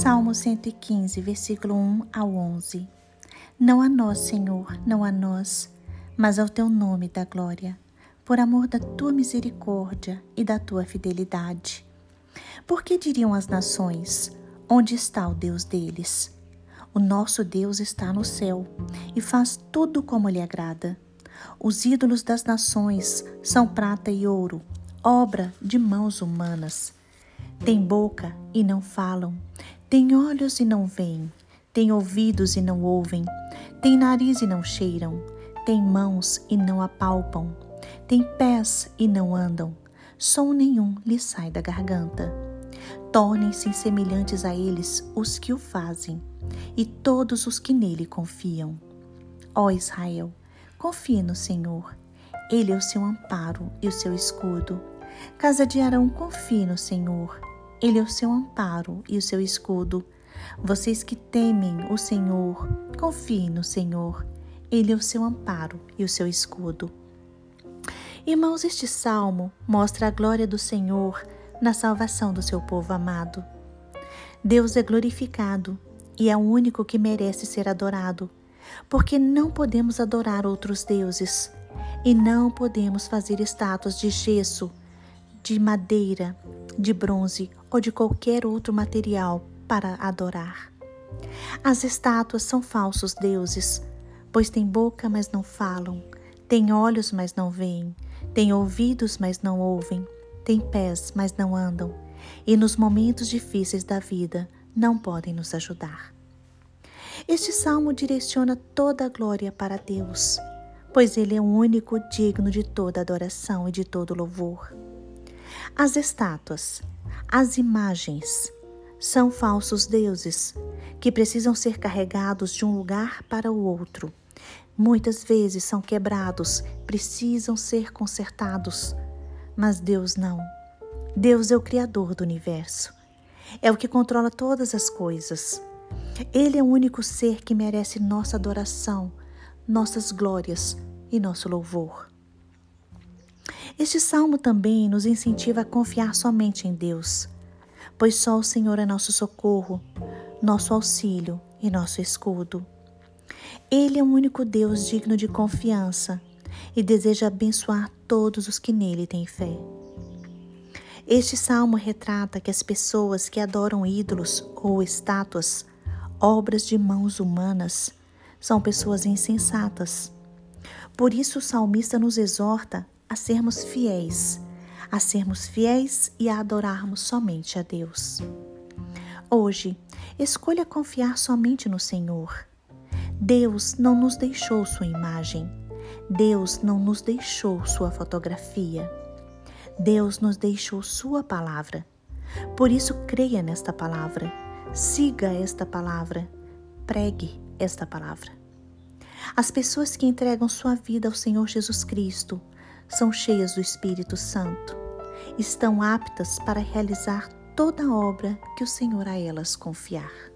Salmo 115, versículo 1 ao 11. Não a nós, Senhor, não a nós, mas ao teu nome da glória, por amor da tua misericórdia e da tua fidelidade. Por que diriam as nações: Onde está o Deus deles? O nosso Deus está no céu e faz tudo como lhe agrada. Os ídolos das nações são prata e ouro, obra de mãos humanas. Tem boca e não falam, tem olhos e não veem, tem ouvidos e não ouvem, tem nariz e não cheiram, tem mãos e não apalpam, tem pés e não andam, som nenhum lhe sai da garganta. Tornem-se semelhantes a eles os que o fazem, e todos os que nele confiam. Ó Israel, confie no Senhor. Ele é o seu amparo e o seu escudo. Casa de Arão, confie no Senhor. Ele é o seu amparo e o seu escudo. Vocês que temem o Senhor, confiem no Senhor. Ele é o seu amparo e o seu escudo. Irmãos, este salmo mostra a glória do Senhor na salvação do seu povo amado. Deus é glorificado e é o único que merece ser adorado, porque não podemos adorar outros deuses e não podemos fazer estátuas de gesso, de madeira, de bronze ou de qualquer outro material para adorar. As estátuas são falsos deuses, pois têm boca, mas não falam, têm olhos, mas não veem, têm ouvidos, mas não ouvem, têm pés, mas não andam, e nos momentos difíceis da vida não podem nos ajudar. Este salmo direciona toda a glória para Deus, pois Ele é o único digno de toda adoração e de todo louvor. As estátuas, as imagens, são falsos deuses que precisam ser carregados de um lugar para o outro. Muitas vezes são quebrados, precisam ser consertados. Mas Deus não. Deus é o Criador do universo. É o que controla todas as coisas. Ele é o único ser que merece nossa adoração, nossas glórias e nosso louvor. Este salmo também nos incentiva a confiar somente em Deus, pois só o Senhor é nosso socorro, nosso auxílio e nosso escudo. Ele é o único Deus digno de confiança e deseja abençoar todos os que nele têm fé. Este salmo retrata que as pessoas que adoram ídolos ou estátuas, obras de mãos humanas, são pessoas insensatas. Por isso o salmista nos exorta a sermos fiéis, a sermos fiéis e a adorarmos somente a Deus. Hoje, escolha confiar somente no Senhor. Deus não nos deixou sua imagem. Deus não nos deixou sua fotografia. Deus nos deixou sua palavra. Por isso, creia nesta palavra, siga esta palavra, pregue esta palavra. As pessoas que entregam sua vida ao Senhor Jesus Cristo são cheias do Espírito Santo, estão aptas para realizar toda a obra que o Senhor a elas confiar.